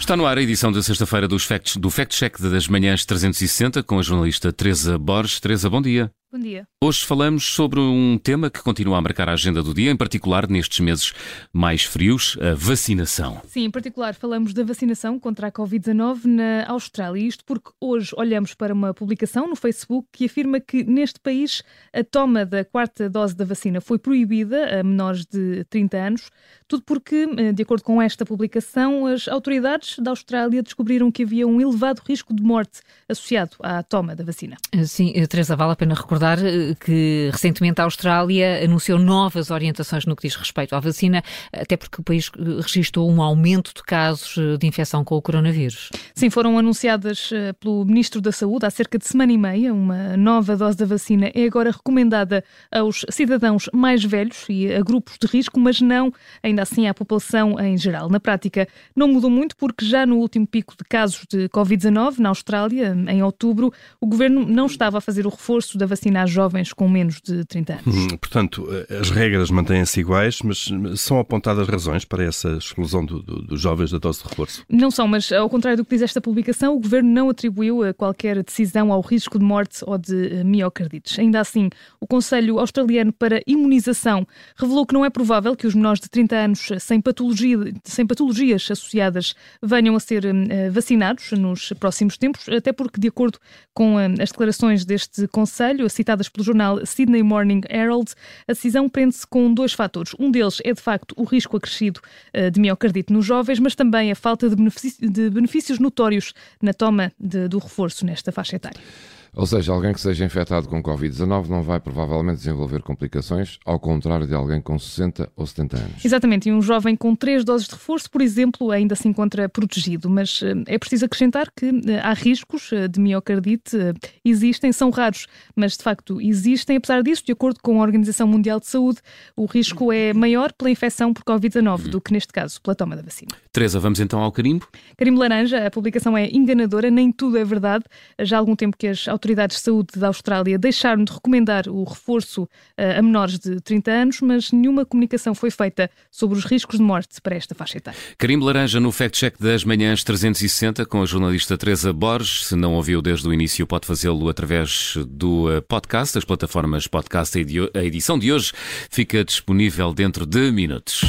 Está no ar a edição da sexta-feira do Fact Check das Manhãs 360 com a jornalista Teresa Borges. Teresa, bom dia. Bom dia. Hoje falamos sobre um tema que continua a marcar a agenda do dia, em particular nestes meses mais frios, a vacinação. Sim, em particular falamos da vacinação contra a Covid-19 na Austrália. Isto porque hoje olhamos para uma publicação no Facebook que afirma que neste país a toma da quarta dose da vacina foi proibida a menores de 30 anos, tudo porque, eh, de acordo com esta publicação, as autoridades da Austrália descobriram que havia um elevado risco de morte associado à toma da vacina. Sim, Teresa, vale a pena recordar recordar eh, que recentemente a Austrália anunciou novas orientações no que diz respeito à vacina, até porque o país eh, registrou um aumento de casos eh, de infecção com o coronavírus. Sim, foram anunciadas pelo Ministro da Saúde há cerca de semana e meia. Uma nova dose da vacina é agora recomendada aos cidadãos mais velhos e a grupos de risco, mas não ainda assim à população em geral. Na prática, não mudou muito porque já no último pico de casos de Covid-19 na Austrália, em outubro, o governo não estava a fazer o reforço da vacina vacinar jovens com menos de 30 anos. Hum, portanto, as regras mantêm-se iguais, mas são apontadas razões para essa exclusão do, do, dos jovens da dose de reforço? Não são, mas ao contrário do que diz esta publicação, o Governo não atribuiu qualquer decisão ao risco de morte ou de eh, miocardites. Ainda assim, o Conselho Australiano para Imunização revelou que não é provável que os menores de 30 anos sem, patologia, sem patologias associadas venham a ser uh, vacinados nos próximos tempos, até porque, de acordo com uh, as declarações deste Conselho, citadas pelo jornal Sydney Morning Herald, a decisão prende-se com dois fatores. Um deles é, de facto, o risco acrescido eh, de miocardite nos jovens, mas também a falta de, benefícios notórios na toma de, do reforço nesta faixa etária. Ou seja, alguém que seja infectado com Covid-19 não vai provavelmente desenvolver complicações, ao contrário de alguém com 60 ou 70 anos. Exatamente, e um jovem com três doses de reforço, por exemplo, ainda se encontra protegido, mas eh, é preciso acrescentar que eh, há riscos eh, de miocardite, existem, são raros, mas de facto existem. Apesar disso, de acordo com a Organização Mundial de Saúde, o risco é maior pela infecção por Covid-19 do que, neste caso, pela toma da vacina. Teresa, vamos então ao carimbo? Carimbo laranja, a publicação é enganadora, nem tudo é verdade. Já há algum tempo que as autoridades de saúde da Austrália deixaram de recomendar o reforço uh, a menores de 30 anos, mas nenhuma comunicação foi feita sobre os riscos de morte para esta faixa etária. Carimbo Laranja no Fact Check das Manhãs 360 com a jornalista Teresa Borges. Se não ouviu desde o início, pode fazê-lo através do eh, podcast, das plataformas podcast. A edição de hoje fica disponível dentro de minutos.